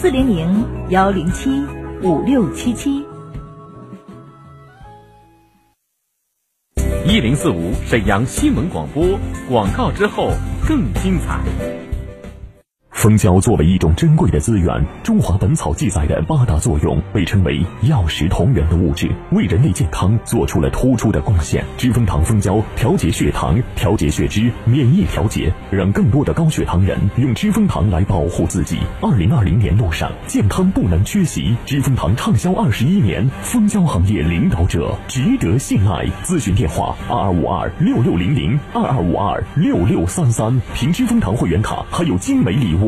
四零零幺零七五六七七。一零四五沈阳新闻广播广告之后更精彩。蜂胶作为一种珍贵的资源，《中华本草》记载的八大作用被称为药食同源的物质，为人类健康做出了突出的贡献。知蜂糖蜂胶调节血糖、调节血脂、免疫调节，让更多的高血糖人用知蜂糖来保护自己。二零二零年路上，健康不能缺席。知蜂糖畅销二十一年，蜂胶行业领导者，值得信赖。咨询电话：二二五二六六零零二二五二六六三三。凭知蜂糖会员卡还有精美礼物。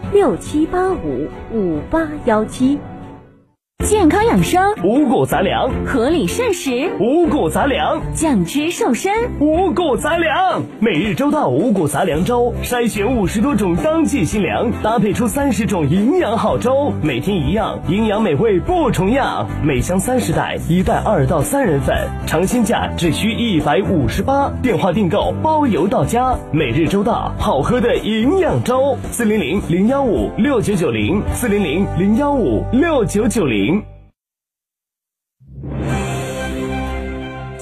六七八五五八幺七。健康养生，五谷杂粮；合理膳食，五谷杂粮；降脂瘦身，五谷杂粮。每日周到五谷杂粮粥，筛选五十多种当季新粮，搭配出三十种营养好粥，每天一样，营养美味不重样。每箱三十袋，一袋二到三人份，尝鲜价只需一百五十八。电话订购包邮到家。每日周到，好喝的营养粥。四零零零幺五六九九零，四零零零幺五六九九零。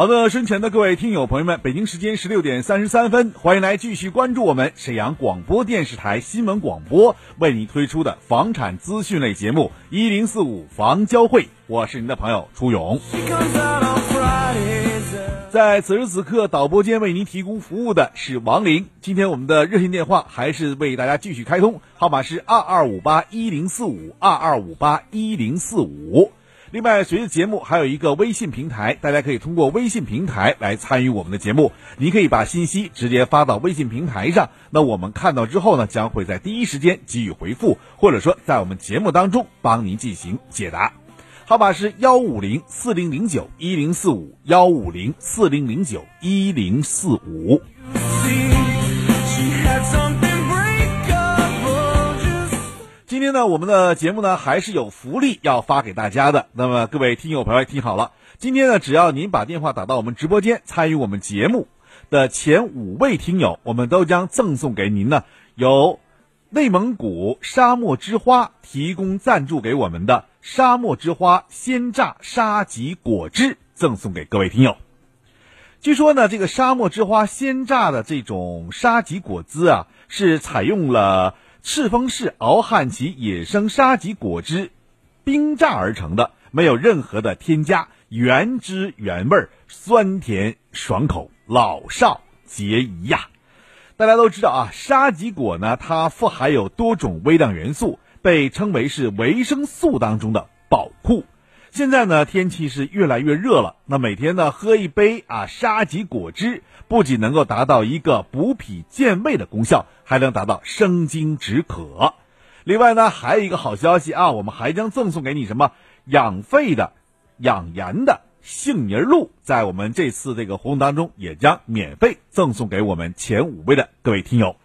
好的，身前的各位听友朋友们，北京时间十六点三十三分，欢迎来继续关注我们沈阳广播电视台新闻广播为您推出的房产资讯类节目一零四五房交会，我是您的朋友初勇。在此时此刻，导播间为您提供服务的是王玲。今天我们的热线电话还是为大家继续开通，号码是二二五八一零四五二二五八一零四五。另外，随着节目还有一个微信平台，大家可以通过微信平台来参与我们的节目。您可以把信息直接发到微信平台上，那我们看到之后呢，将会在第一时间给予回复，或者说在我们节目当中帮您进行解答。号码是幺五零四零零九一零四五幺五零四零零九一零四五。今天呢，我们的节目呢还是有福利要发给大家的。那么各位听友朋友听好了，今天呢，只要您把电话打到我们直播间，参与我们节目的前五位听友，我们都将赠送给您呢，由内蒙古沙漠之花提供赞助给我们的沙漠之花鲜榨沙棘果汁，赠送给各位听友。据说呢，这个沙漠之花鲜榨的这种沙棘果汁啊，是采用了。赤峰市敖汉旗野生沙棘果汁冰榨而成的，没有任何的添加，原汁原味儿，酸甜爽口，老少皆宜呀。大家都知道啊，沙棘果呢，它富含有多种微量元素，被称为是维生素当中的宝库。现在呢，天气是越来越热了，那每天呢喝一杯啊沙棘果汁，不仅能够达到一个补脾健胃的功效，还能达到生津止渴。另外呢，还有一个好消息啊，我们还将赠送给你什么养肺的、养颜的杏仁露，在我们这次这个活动当中，也将免费赠送给我们前五位的各位听友。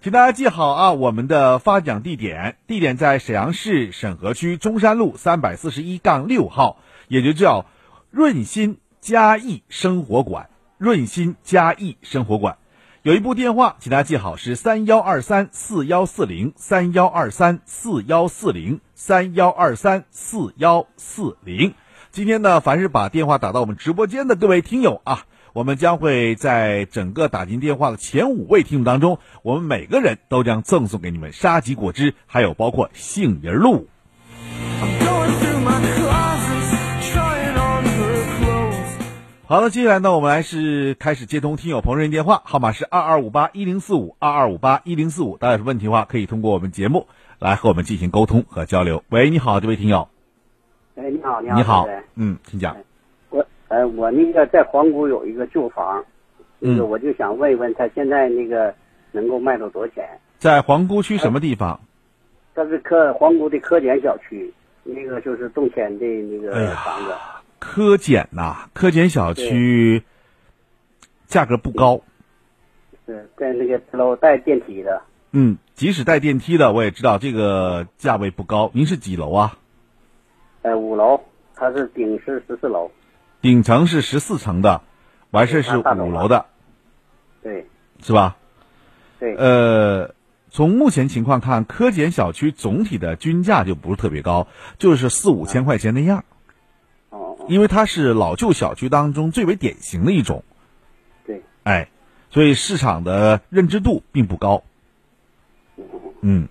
请大家记好啊，我们的发奖地点，地点在沈阳市沈河区中山路三百四十一杠六号，也就叫润心嘉益生活馆。润心嘉益生活馆。有一部电话，请大家记好，是三幺二三四幺四零三幺二三四幺四零三幺二三四幺四零。今天呢，凡是把电话打到我们直播间的各位听友啊，我们将会在整个打进电话的前五位听众当中，我们每个人都将赠送给你们沙棘果汁，还有包括杏仁露。好了，接下来呢，我们来是开始接通听友朋友热线电话，号码是二二五八一零四五二二五八一零四五。大家有问题的话，可以通过我们节目来和我们进行沟通和交流。喂，你好，这位听友。哎，你好，你好，你好，嗯，请讲。我呃，我那个在皇姑有一个旧房，那个我就想问一问，他现在那个能够卖到多少钱？在皇姑区什么地方？它是科皇姑的科检小区，那个就是动迁的那个房子。科检呐，科检小区价格不高。是在那个楼带电梯的。嗯，即使带电梯的，我也知道这个价位不高。您是几楼啊？呃，五楼，它是顶是十四楼。顶层是十四层的，完事是五楼的。对。是吧？对。呃，从目前情况看，科检小区总体的均价就不是特别高，就是四五千块钱那样。哦因为它是老旧小区当中最为典型的一种，对，哎，所以市场的认知度并不高。嗯，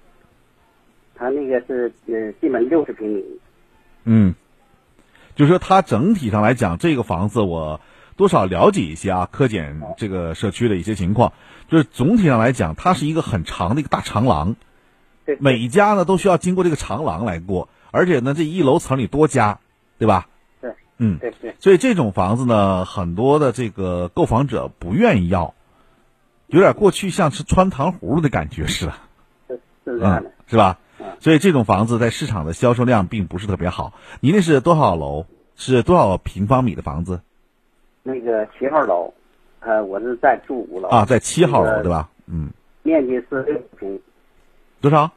他那个是呃，进门六十平米。嗯，就是说它整体上来讲，这个房子我多少了解一些啊，科检这个社区的一些情况，就是总体上来讲，它是一个很长的一个大长廊，对，每一家呢都需要经过这个长廊来过，而且呢，这一楼层里多家，对吧？嗯，对对，所以这种房子呢，很多的这个购房者不愿意要，有点过去像是穿糖葫芦的感觉似的，是是这样的，是吧？所以这种房子在市场的销售量并不是特别好。您那是多少楼？是多少平方米的房子？那个七号楼，呃，我是在住五楼啊，在七号楼对吧？嗯，面积是六平，多少？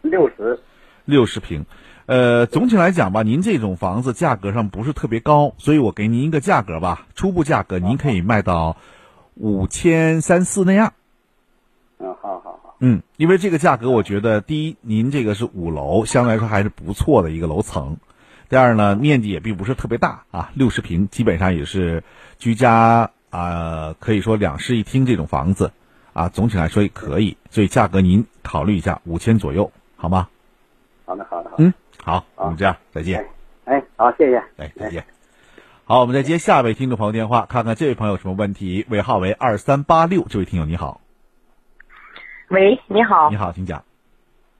六十，六十平。呃，总体来讲吧，您这种房子价格上不是特别高，所以我给您一个价格吧，初步价格您可以卖到五千三四那样。嗯，好好好。嗯，因为这个价格，我觉得第一，您这个是五楼，相对来说还是不错的一个楼层；第二呢，面积也并不是特别大啊，六十平，基本上也是居家啊，可以说两室一厅这种房子啊，总体来说也可以，所以价格您考虑一下，五千左右，好吗？好的，好的，好。嗯。好，我们这样再见。哎，好，谢谢。哎，再见。好，我们再接下一位听众朋友电话，看看这位朋友有什么问题。尾号为二三八六，这位听友你好。喂，你好。你好，请讲。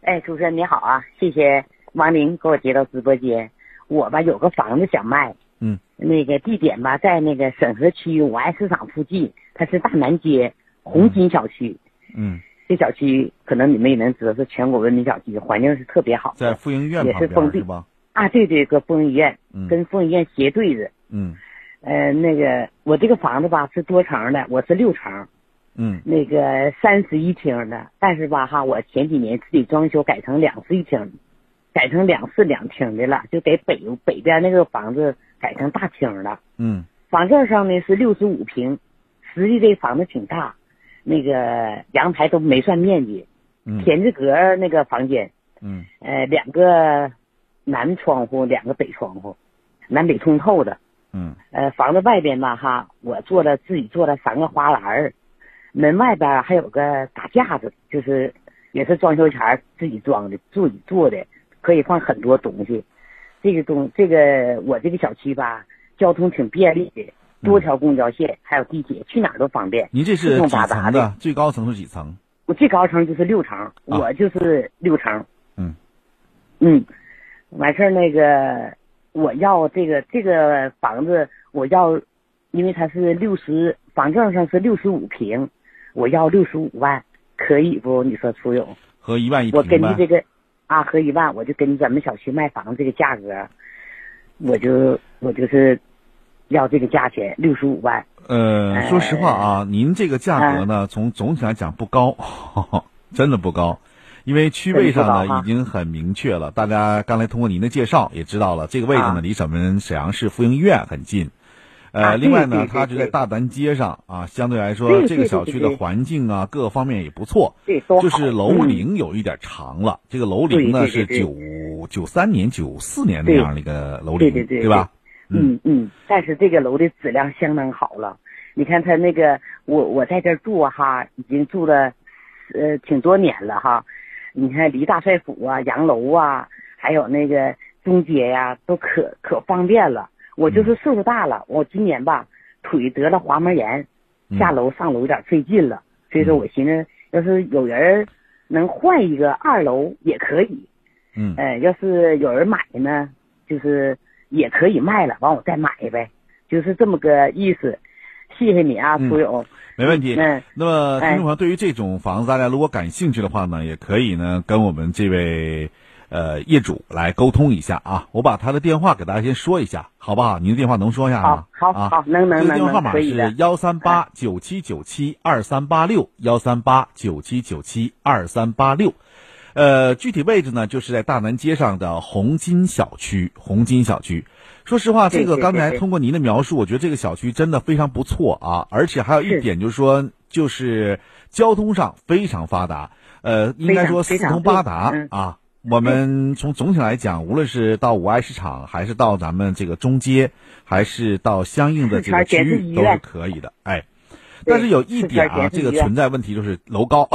哎，主持人你好啊，谢谢王玲给我接到直播间。我吧有个房子想卖，嗯，那个地点吧在那个沈河区五爱市场附近，它是大南街红金小区，嗯。这小区可能你们也能知道是全国闻名小区，环境是特别好，在妇婴医院也是封闭吧？啊，对对，搁妇婴医院，跟妇婴医院斜对着。嗯，呃，那个我这个房子吧是多层的，我是六层。嗯，那个三室一厅的，但是吧哈，我前几年自己装修改成两室一厅，改成两室两厅的了，就给北北边那个房子改成大厅了。嗯，房证上呢是六十五平，实际这房子挺大。那个阳台都没算面积，田字格那个房间，嗯，呃，两个南窗户，两个北窗户，南北通透的，嗯，呃，房子外边吧哈，我做了自己做了三个花篮门外边还有个大架子，就是也是装修前自己装的，自己做的，可以放很多东西。这个东这个我这个小区吧，交通挺便利的。多条公交线，还有地铁，去哪儿都方便。您这是几层的？最高层是几层？我最高层就是六层，我就是六层。嗯，嗯，完事儿那个我要这个这个房子我要，因为它是六十，房证上是六十五平，我要六十五万，可以不？你说楚勇？和一万一我根。据这个啊，和一万，我就根据咱们小区卖房这个价格，我就我就是要这个价钱六十五万。呃，说实话啊，您这个价格嗯呢，从总体来讲不高，真的不高，因为区位上呢已经很明确了。大家刚才通过您的介绍也知道了，这个位置呢啊离咱们沈阳市妇婴医院很近。呃，啊另外呢，它就在大南街上啊，相对来说这个小区的环境啊，各个方面也不错。就是楼嗯龄有一点长了，这个楼龄呢是九九三年、九四年那样的一个楼龄，对对对吧？嗯嗯，但是这个楼的质量相当好了。你看它那个，我我在这住啊哈，已经住了呃挺多年了哈。你看离大帅府啊、洋楼啊，还有那个中街呀、都可可方便了。我就是岁数大了，我今年吧腿得了滑膜炎，嗯下楼上楼有点费劲了，所以说我寻思，要是有人能换一个二楼也可以。嗯呃，要是有人买呢，就是也可以卖了，完我再买呗，就是这么个意思。谢谢你啊，嗯苏勇。没问题。嗯，那么，听哎众朋友，对于这种房子，大家如果感兴趣的话呢，也可以呢跟我们这位呃业主来沟通一下啊。我把他的电话给大家先说一下，好不好？您的电话能说一下吗？好好啊、好能能这个电话号码是幺三八九七九七二三八六幺三八九七九七二三八六。呃，具体位置呢，就是在大南街上的红金小区。红金小区，说实话，这个刚才通过您的描述，我觉得这个小区真的非常不错啊，而且还有一点就是说，就是交通上非常发达，呃，应该说四通八达啊。我们从总体来讲，无论是到五爱市场，还是到咱们这个中街，还是到相应的这个区域，都是可以的。哎，但是有一点啊，这个存在问题就是楼高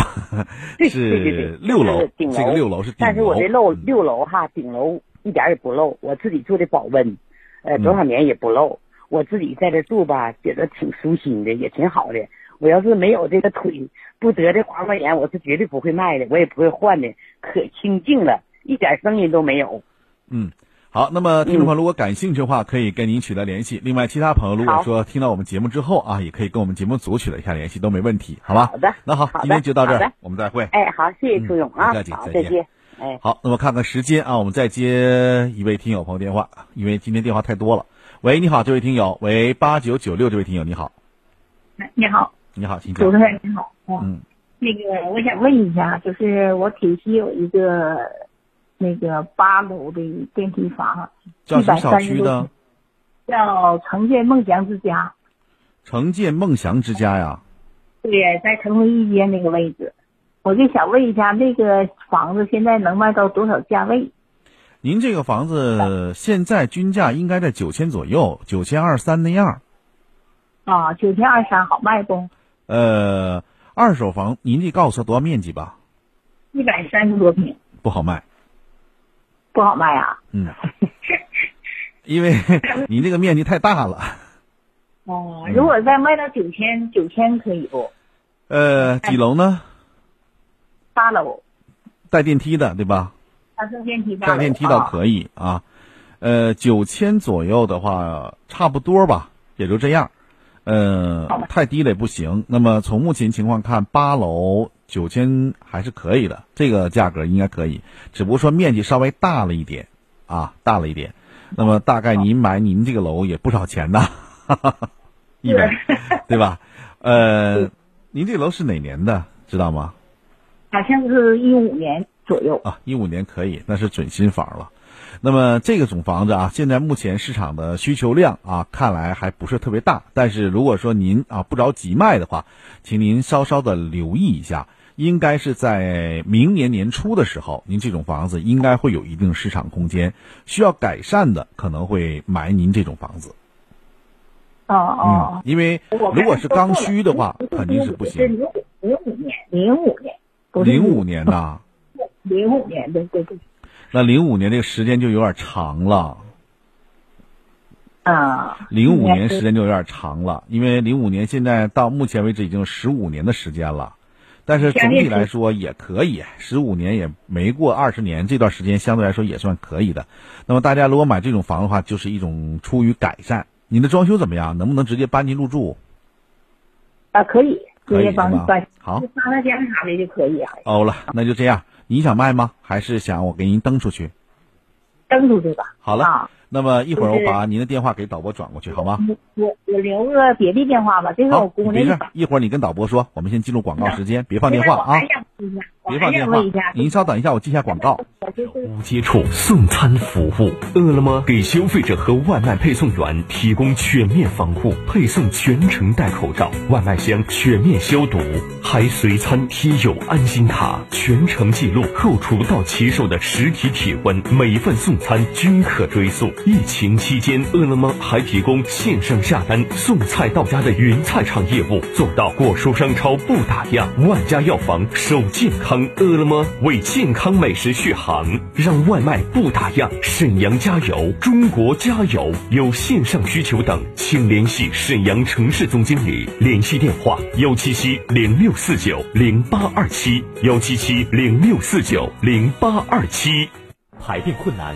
是，六楼这个六楼是顶楼但是我这楼嗯六楼哈，顶楼一点也不漏，我自己做的保温，呃，嗯多少年也不漏。我自己在这住吧，觉得挺舒心的，也挺好的。我要是没有这个腿不得这滑膜炎，我是绝对不会卖的，我也不会换的，可清静了，一点声音都没有。嗯，好，那么听众朋友如果感兴趣的话，可以跟您取得联系。另外，其他朋友如果说听到我们节目之后啊，也可以跟我们节目组取得一下联系，都没问题，好吧？好的那好，好今天就到这儿，我们再会。哎，好，谢谢朱勇啊，再见再见。哎，好，那么看看时间啊，我们再接一位听友朋友电话，因为今天电话太多了。喂，你好，这位听友，喂，八九九六这位听友，你好，你好，你好，请讲主。持人你好。哦嗯，那个我想问一下，就是我铁西有一个那个八楼的电梯房，叫什么小区130的？叫城建梦想之家，城建梦想之家呀。对，在城东一街那个位置。我就想问一下，那个房子现在能卖到多少价位？您这个房子现在均价应该在九千左右，九千二三那样。啊，九千二三好卖不？呃，二手房您得告诉我多少面积吧？一百三十多平，不好卖，不好卖啊。嗯，因为 你那个面积太大了。哦，如果再卖到九千，九千可以不？呃，几楼呢？八楼，带电梯的对吧？带电梯倒啊可以啊。呃，九千左右的话，差不多吧，也就这样。呃，太低了也不行。那么从目前情况看，八楼九千还是可以的，这个价格应该可以。只不过说面积稍微大了一点啊，大了一点。那么大概您买您这个楼也不少钱呐，一百，对吧？呃，您这楼是哪年的，知道吗？好像是一五年左右。啊，一五年可以，那是准新房了。那么这个种房子啊，现在目前市场的需求量啊，看来还不是特别大。但是如果说您啊不着急卖的话，请您稍稍的留意一下，应该是在明年年初的时候，您这种房子应该会有一定市场空间。需要改善的可能会买您这种房子。哦哦嗯，，因为如果是刚需的话，肯定是不行。零五零五年，零五年，零五年呐，零五年的，对对。那零五年这个时间就有点长了。啊，零五年时间就有点长了，因为零五年现在到目前为止已经十五年的时间了，但是总体来说也可以，十五年也没过二十年，这段时间相对来说也算可以的。那么大家如果买这种房的话，就是一种出于改善。你的装修怎么样？能不能直接搬进入住？啊，可以，可以帮吗？好，发个奖啥的就可以。哦了，那就这样。你想卖吗？还是想我给您登出去？登出去吧。好了，那么一会儿我把您的电话给导播转过去，好吗？我我留个别的电话吧，这是我姑娘。没事，一会儿你跟导播说，我们先进入广告时间，别放电话啊。别放电话，您稍等一下，我记下广告。无接触送餐服务，饿了么给消费者和外卖配送员提供全面防护，配送全程戴口罩，外卖箱全面消毒，还随餐贴有安心卡，全程记录后厨到骑手的实体体温，每份送餐均可追溯。疫情期间，饿了么还提供线上下单送菜到家的云菜场业务，做到果蔬商超不打烊，万家药房守健康。饿了么为健康美食续航，让外卖不打烊。沈阳加油，中国加油！有线上需求等，请联系沈阳城市总经理，联系电话：幺七七零六四九零八二七，幺七七零六四九零八二七。排便困难、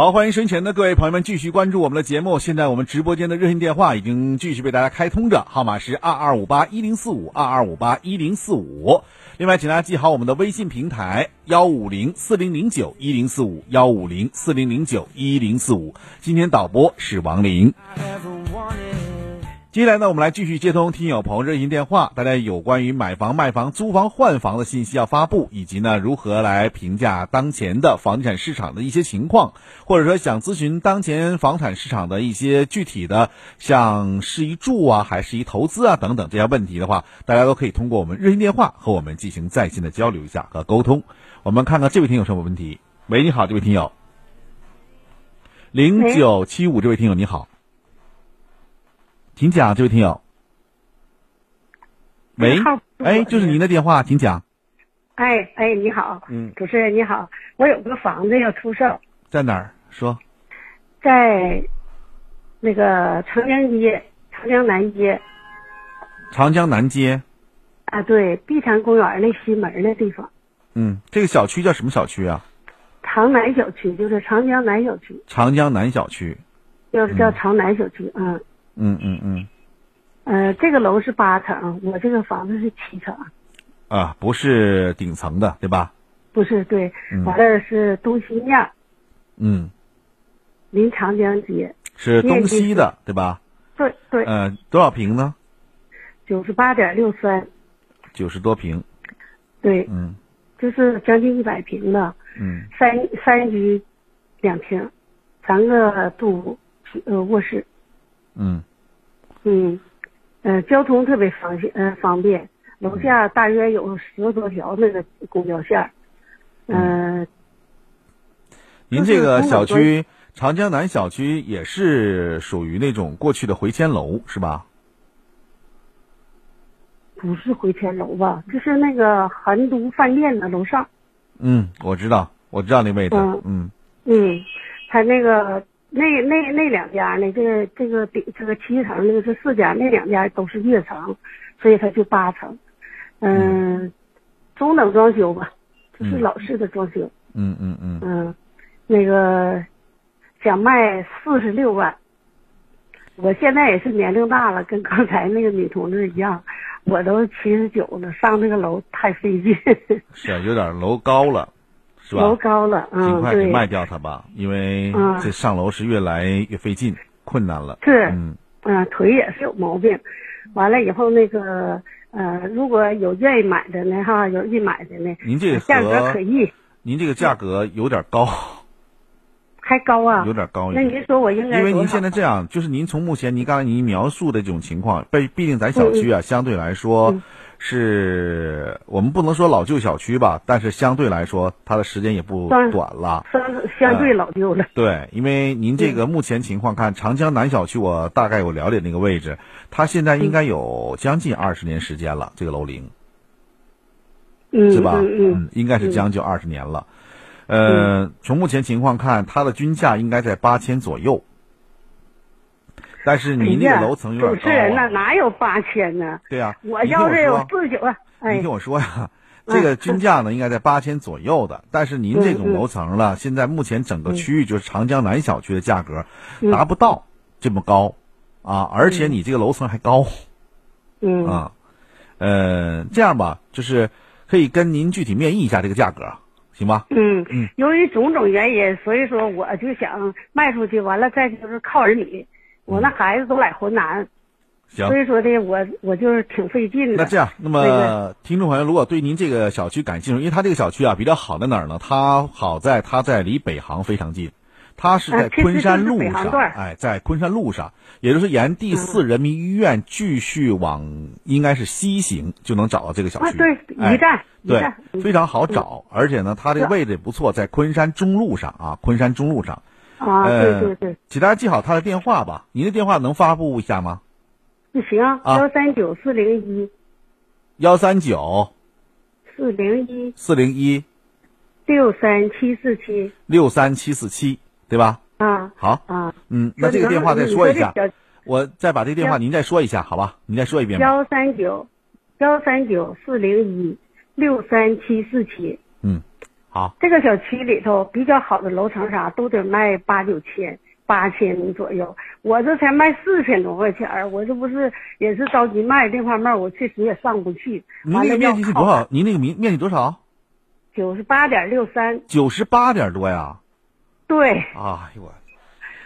好，欢迎身前的各位朋友们继续关注我们的节目。现在我们直播间的热线电话已经继续被大家开通着，号码是二二五八一零四五二二五八一零四五。另外，请大家记好我们的微信平台幺五零四零零九一零四五幺五零四零零九一零四五。今天导播是王林。接下来呢，我们来继续接通听友朋友热线电话。大家有关于买房、卖房、租房、换房的信息要发布，以及呢如何来评价当前的房地产市场的一些情况，或者说想咨询当前房产市场的一些具体的，像是一住啊，还是一投资啊等等这些问题的话，大家都可以通。过我们热线电话和我们进行在线的交流一下和沟通。我们看看这位听友什么问题？喂，你好，这位听友，零九七五，这位听友你好。请讲，这位听友。喂，哎，就是您的电话，请讲。哎哎，你好，嗯，主持人你好，我有个房子要出售，在哪儿？说。在那个长江街、长江南街。长江南街。啊，对，碧潭公园那西门那地方。嗯，这个小区叫什么小区啊？长南小区，就是长江南小区。长江南小区。就是叫长南小区，嗯。嗯嗯嗯，呃，这个楼是八层，我这个房子是七层。啊，不是顶层的，对吧？不是，对，完了是东西面。嗯。临长江街。是东西的，对吧？对对。嗯，多少平呢？九十八点六三。九十多平。对。嗯。就是将近一百平的。嗯。三三居两厅，三个住呃卧室。嗯。嗯，呃，交通特别方便，嗯，方便。楼下大约有十多条那个公交线。嗯。您这个小区长江南小区也是属于那种过去的回迁楼是吧？不是回迁楼吧？就是那个韩都饭店的楼上。嗯，我知道，我知道那位置。嗯嗯，他那个那那那两家呢？这个这个顶这个七层那个是四家，那两家都是跃层，所以它就八层。嗯，中等装修吧，就是老式的装修。嗯嗯嗯。嗯，那个想卖四十六万。我现在也是年龄大了，跟刚才那个女同志一样。我都七十九了，上那个楼太费劲。是，有点楼高了，是吧？楼高了，嗯，尽快给卖掉它吧，因为这上楼是越来越费劲，困难了。是，嗯，嗯，腿也是有毛病。完了以后，那个呃，如果有愿意买的呢，哈，有意买的呢，您这个价格可以。您这个价格有点高。还高啊，有点高。那您说我应该？因为您现在这样，就是您从目前您刚才您描述的这种情况，被毕竟咱小区啊，相对来说是我们不能说老旧小区吧，但是相对来说它的时间也不短了，相相对老旧了。对，因为您这个目前情况看，长江南小区我大概有了解那个位置，它现在应该有将近二十年时间了，这个楼龄，是吧？嗯，应该是将近二十年了。呃，从目前情况看，它的均价应该在八千左右。但是你那个楼层有点高。主持人呐，哪有八千呢？对呀，我要是有四十九万。你听我说呀，这个均价呢应该在八千左右的。但是您这种楼层呢，现在目前整个区域就是长江南小区的价格达不到这么高啊，而且你这个楼层还高。嗯。啊，呃，这样吧，就是可以跟您具体面议一下这个价格。行吧，嗯嗯，由于种种原因，所以说我就想卖出去，完了再就是靠儿女，我那孩子都在浑南，行，所以说呢我我就是挺费劲的。那这样，那么听众朋友，如果对您这个小区感兴趣，因为他这个小区啊比较好在哪儿呢？它好在它在离北航非常近。它是在昆山路上，哎，在昆山路上，也就是沿第四人民医院继续往，应该是西行就能找到这个小区。对，一站，对，非常好找，而且呢，它这个位置也不错，在昆山中路上啊，昆山中路上。啊，对对对。请大家记好他的电话吧，您的电话能发布一下吗？那行，幺三九四零一。幺三九。四零一。四零一。六三七四七。六三七四七。对吧？啊，好啊，嗯，那这个电话再说一下，我再把这个电话您再说一下，好吧？您再说一遍。幺三九幺三九四零一六三七四七。嗯，好。这个小区里头比较好的楼层啥都得卖八九千八千左右，我这才卖四千多块钱我这不是也是着急卖这方面，我确实也上不去。您那个面积是多少？您那个面面积多少？九十八点六三。九十八点多呀。对，哎呦我，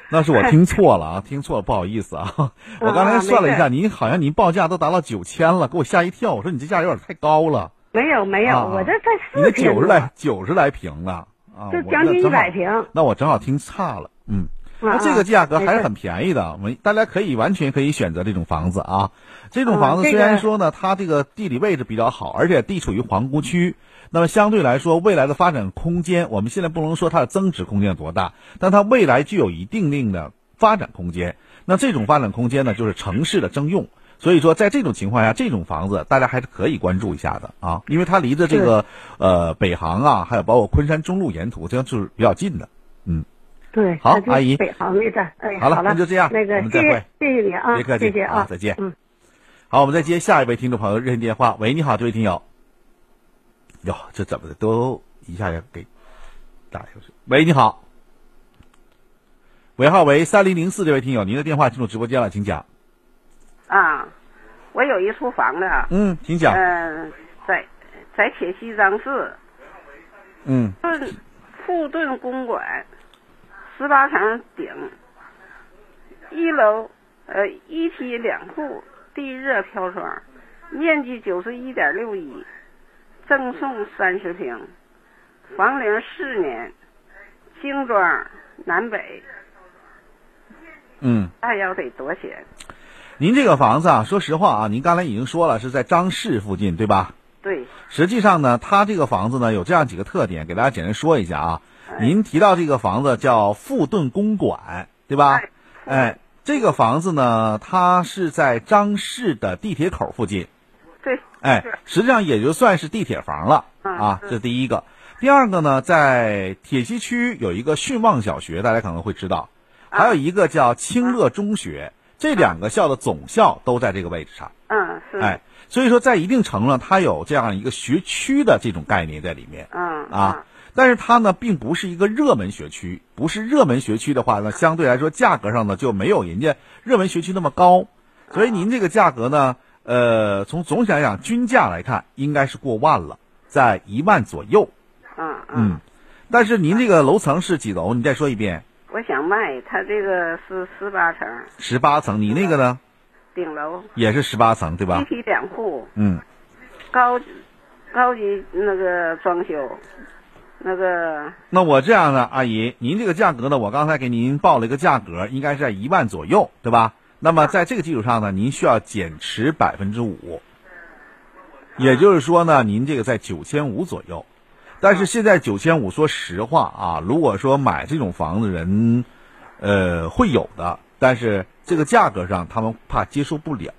那是我听错了啊，听错了，不好意思啊。我刚才算了一下，您好像您报价都达到九千了，给我吓一跳。我说你这价有点太高了。没有没有，我这才四千。你九十来九十来平了啊，就将近一百平。那我正好听差了，嗯，那这个价格还是很便宜的。我们大家可以完全可以选择这种房子啊。这种房子虽然说呢，它这个地理位置比较好，而且地处于皇姑区。那么相对来说，未来的发展空间，我们现在不能说它的增值空间有多大，但它未来具有一定定的发展空间。那这种发展空间呢，就是城市的征用。所以说，在这种情况下，这种房子大家还是可以关注一下的啊，因为它离着这个呃北航啊，还有包括昆山中路沿途，这样就是比较近的。嗯，对，好，阿姨，北航那站，哎，好了，那就这样，那个谢谢，谢谢你啊，别客气，谢谢啊，再见。嗯，好，我们再接下一位听众朋友热线电话。喂，你好，这位听友。哟，这怎么的都一下就给打下去？喂，你好，尾号为三零零四这位听友，您的电话进入直播间了，请讲。啊，我有一处房子。嗯，请讲。嗯，在在铁西张市。嗯。顿富顿公馆，十八层顶，一楼呃一梯两户地热飘窗，面积九十一点六一，赠送三十平，房龄四年，精装南北，嗯，大要得多少钱？您这个房子啊，说实话啊，您刚才已经说了是在张市附近，对吧？对，实际上呢，它这个房子呢有这样几个特点，给大家简单说一下啊。您提到这个房子叫富顿公馆，对吧？哎，这个房子呢，它是在张市的地铁口附近。对。哎，实际上也就算是地铁房了啊。这是第一个。第二个呢，在铁西区有一个训望小学，大家可能会知道，还有一个叫清乐中学，这两个校的总校都在这个位置上。嗯，是。哎，所以说在一定程度上，它有这样一个学区的这种概念在里面。嗯。啊。但是它呢，并不是一个热门学区，不是热门学区的话呢，相对来说价格上呢就没有人家热门学区那么高，所以您这个价格呢，呃，从总体来讲均价来看，应该是过万了，在一万左右。嗯嗯。但是您这个楼层是几楼？你再说一遍。我想卖，它这个是十八层。十八层，你那个呢？顶楼。也是十八层，对吧？一梯两户。嗯。高，高级那个装修。那个，那我这样呢，阿姨，您这个价格呢，我刚才给您报了一个价格，应该是在一万左右，对吧？那么在这个基础上呢，您需要减持百分之五，也就是说呢，您这个在九千五左右。但是现在九千五，说实话啊，如果说买这种房子人，呃，会有的，但是这个价格上他们怕接受不了。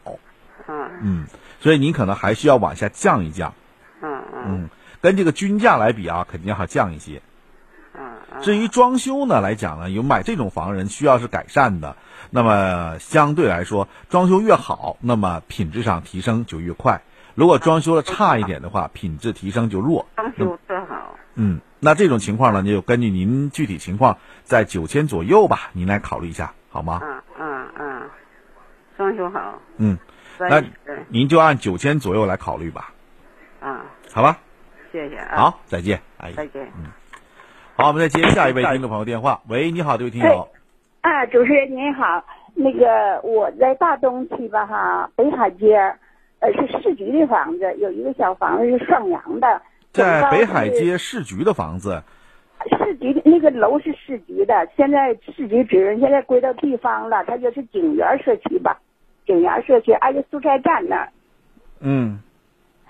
嗯。嗯，所以您可能还需要往下降一降。嗯嗯。跟这个均价来比啊，肯定要降一些。至于装修呢来讲呢，有买这种房人需要是改善的，那么相对来说，装修越好，那么品质上提升就越快。如果装修的差一点的话，品质提升就弱。装修特好。嗯，那这种情况呢，就根据您具体情况，在九千左右吧，您来考虑一下，好吗？嗯嗯嗯，装修好。嗯，那您就按九千左右来考虑吧。啊。好吧。谢谢啊！好，再见，阿姨。再见。嗯，好，我们再接下一位听众朋友电话。喂，你好，这位听友。啊，主持人您好，那个我在大东区吧哈，北海街，呃，是市局的房子，有一个小房子是上阳的。在北海街市局的房子。市局的那个楼是市局的，现在市局主任现在归到地方了，他就是景园社区吧，景园社区挨着蔬菜站那儿。嗯。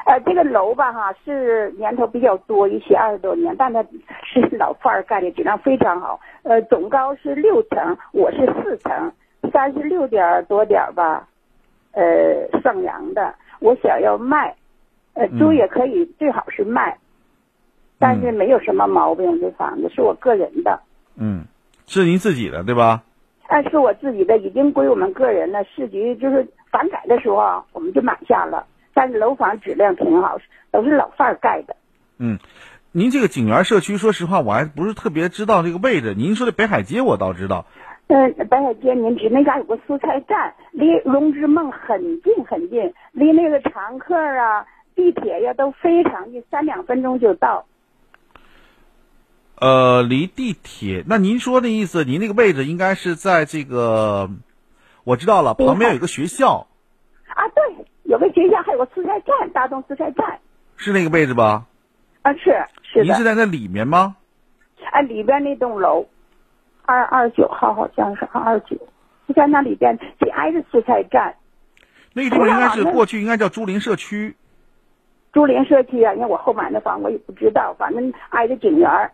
呃，这个楼吧，哈，是年头比较多一些，二十多年，但它是 老范儿盖的，质量非常好。呃，总高是六层，我是四层，三十六点多点吧，呃，上阳的。我想要卖，呃，租也可以，最好是卖，但是没有什么毛病。这房子是我个人的。嗯，是您自己的对吧？哎，是我自己的，已经归我们个人了。市局就是房改的时候啊，我们就买下了。但是楼房质量挺好，都是老范儿盖的。嗯，您这个景园社区，说实话我还不是特别知道这个位置。您说的北海街我倒知道。嗯，白小街您指那家有个蔬菜站，离龙之梦很近很近，离那个常客啊、地铁呀都非常近，三两分钟就到。呃，离地铁，那您说的意思，您那个位置应该是在这个，我知道了，旁边有个学校。啊，对。有个学校，还有个蔬菜站，大东蔬菜站，是那个位置吧？啊，是是您是在那里面吗？啊，里边那栋楼，二二九号好像是二二九，就在那里边，紧挨着蔬菜站。那个地方应该是过去应该叫竹林社区。竹林社区啊，因为我后买那房我也不知道，反正挨着景园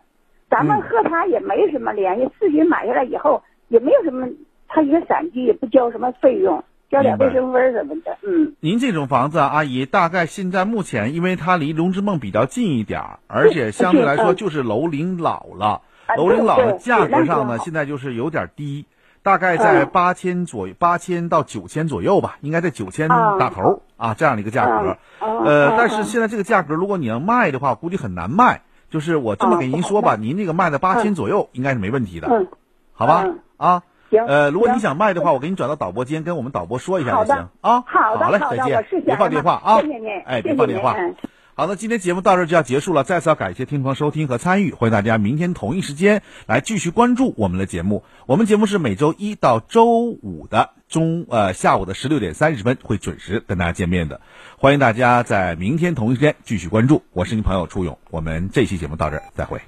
咱们和他也没什么联系。自己买下来以后也没有什么，他一个散居也不交什么费用。交点卫生分什么的，嗯。您这种房子啊，阿姨，大概现在目前，因为它离龙之梦比较近一点儿，而且相对来说就是楼龄老了，楼龄老的，价格上呢现在就是有点低，大概在八千左右，八千到九千左右吧，应该在九千打头啊，这样的一个价格。呃，但是现在这个价格，如果你要卖的话，估计很难卖。就是我这么给您说吧，您这个卖的八千左右，应该是没问题的，好吧？啊。呃，如果你想卖的话，我给你转到导播间，跟我们导播说一下就行啊。好嘞，再见。别放电话啊！谢谢您，哎，别放电话。好，那今天节目到这就要结束了，再次要感谢听众朋友收听和参与，欢迎大家明天同一时间来继续关注我们的节目。我们节目是每周一到周五的中呃下午的十六点三十分会准时跟大家见面的，欢迎大家在明天同一时间继续关注。我是你朋友初勇，我们这期节目到这儿再会。